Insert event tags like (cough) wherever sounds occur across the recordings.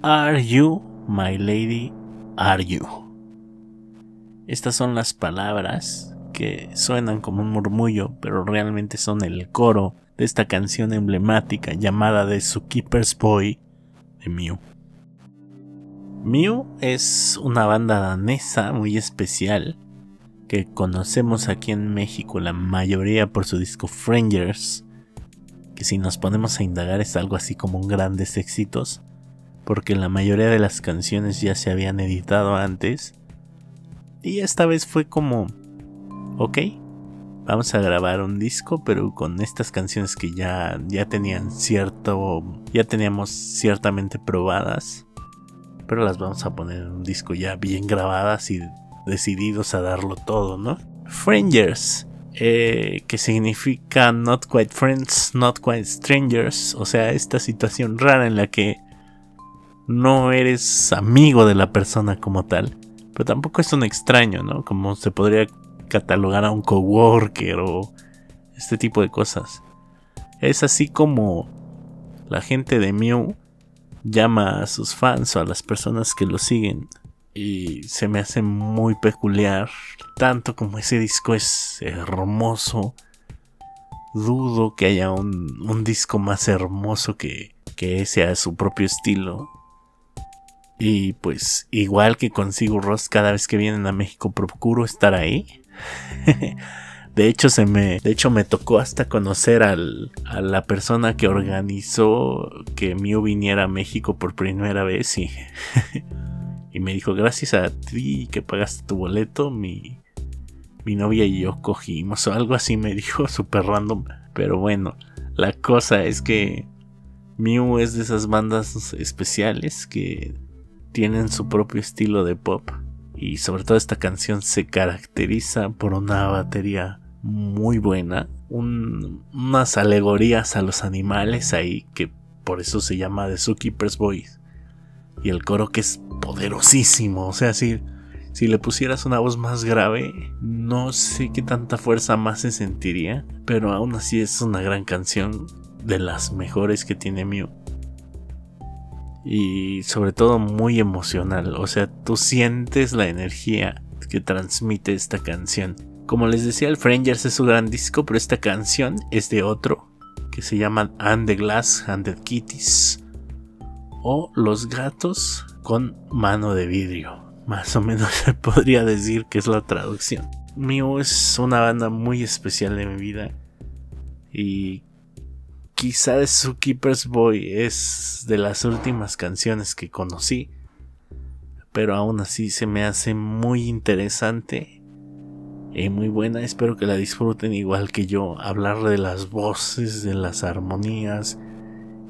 Are You, My Lady, Are You? Estas son las palabras que suenan como un murmullo, pero realmente son el coro de esta canción emblemática llamada The Zookeeper's Boy de Mew. Mew es una banda danesa muy especial que conocemos aquí en México, la mayoría por su disco Frangers, que si nos ponemos a indagar es algo así como un grandes éxitos, porque la mayoría de las canciones ya se habían editado antes, y esta vez fue como, ok, vamos a grabar un disco, pero con estas canciones que ya, ya tenían cierto, ya teníamos ciertamente probadas, pero las vamos a poner en un disco ya bien grabadas y decididos a darlo todo, ¿no? Frangers, eh, que significa Not Quite Friends, Not Quite Strangers, o sea, esta situación rara en la que no eres amigo de la persona como tal, pero tampoco es un extraño, ¿no? Como se podría catalogar a un coworker o este tipo de cosas. Es así como la gente de Mew llama a sus fans o a las personas que lo siguen. Y se me hace muy peculiar, tanto como ese disco es hermoso. Dudo que haya un, disco más hermoso que, que ese a su propio estilo. Y pues igual que consigo Ross cada vez que vienen a México procuro estar ahí. (laughs) De hecho, se me, de hecho, me tocó hasta conocer al, a la persona que organizó que Mew viniera a México por primera vez y, (laughs) y me dijo, gracias a ti que pagaste tu boleto, mi, mi novia y yo cogimos o algo así me (laughs) dijo, súper random. Pero bueno, la cosa es que Mew es de esas bandas especiales que tienen su propio estilo de pop. Y sobre todo esta canción se caracteriza por una batería muy buena. unas alegorías a los animales ahí que por eso se llama The Zookeeper's Voice. Y el coro que es poderosísimo. O sea, si, si le pusieras una voz más grave, no sé qué tanta fuerza más se sentiría. Pero aún así es una gran canción. De las mejores que tiene Mew. Y sobre todo muy emocional. O sea, tú sientes la energía que transmite esta canción. Como les decía, el Frangers es su gran disco, pero esta canción es de otro que se llama And the Glass and the Kitties o Los gatos con mano de vidrio. Más o menos (laughs) se podría decir que es la traducción. Mew es una banda muy especial de mi vida y quizá Zookeeper's Boy es de las últimas canciones que conocí, pero aún así se me hace muy interesante eh, muy buena, espero que la disfruten igual que yo. Hablar de las voces, de las armonías.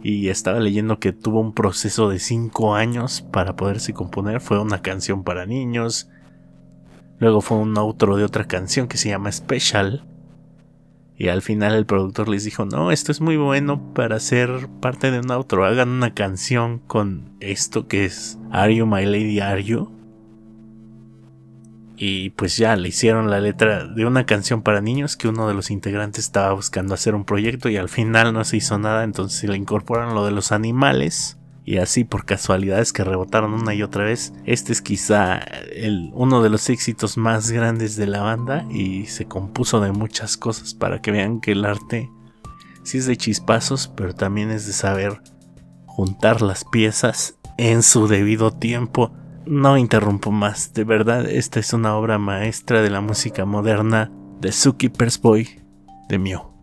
Y estaba leyendo que tuvo un proceso de 5 años para poderse componer. Fue una canción para niños. Luego fue un outro de otra canción que se llama Special. Y al final el productor les dijo, no, esto es muy bueno para ser parte de un outro. Hagan una canción con esto que es Are You My Lady Are You y pues ya le hicieron la letra de una canción para niños que uno de los integrantes estaba buscando hacer un proyecto y al final no se hizo nada, entonces le incorporaron lo de los animales y así por casualidades que rebotaron una y otra vez. Este es quizá el, uno de los éxitos más grandes de la banda y se compuso de muchas cosas para que vean que el arte sí es de chispazos, pero también es de saber juntar las piezas en su debido tiempo no interrumpo más, de verdad, esta es una obra maestra de la música moderna de Zookeeper's Boy de Mew.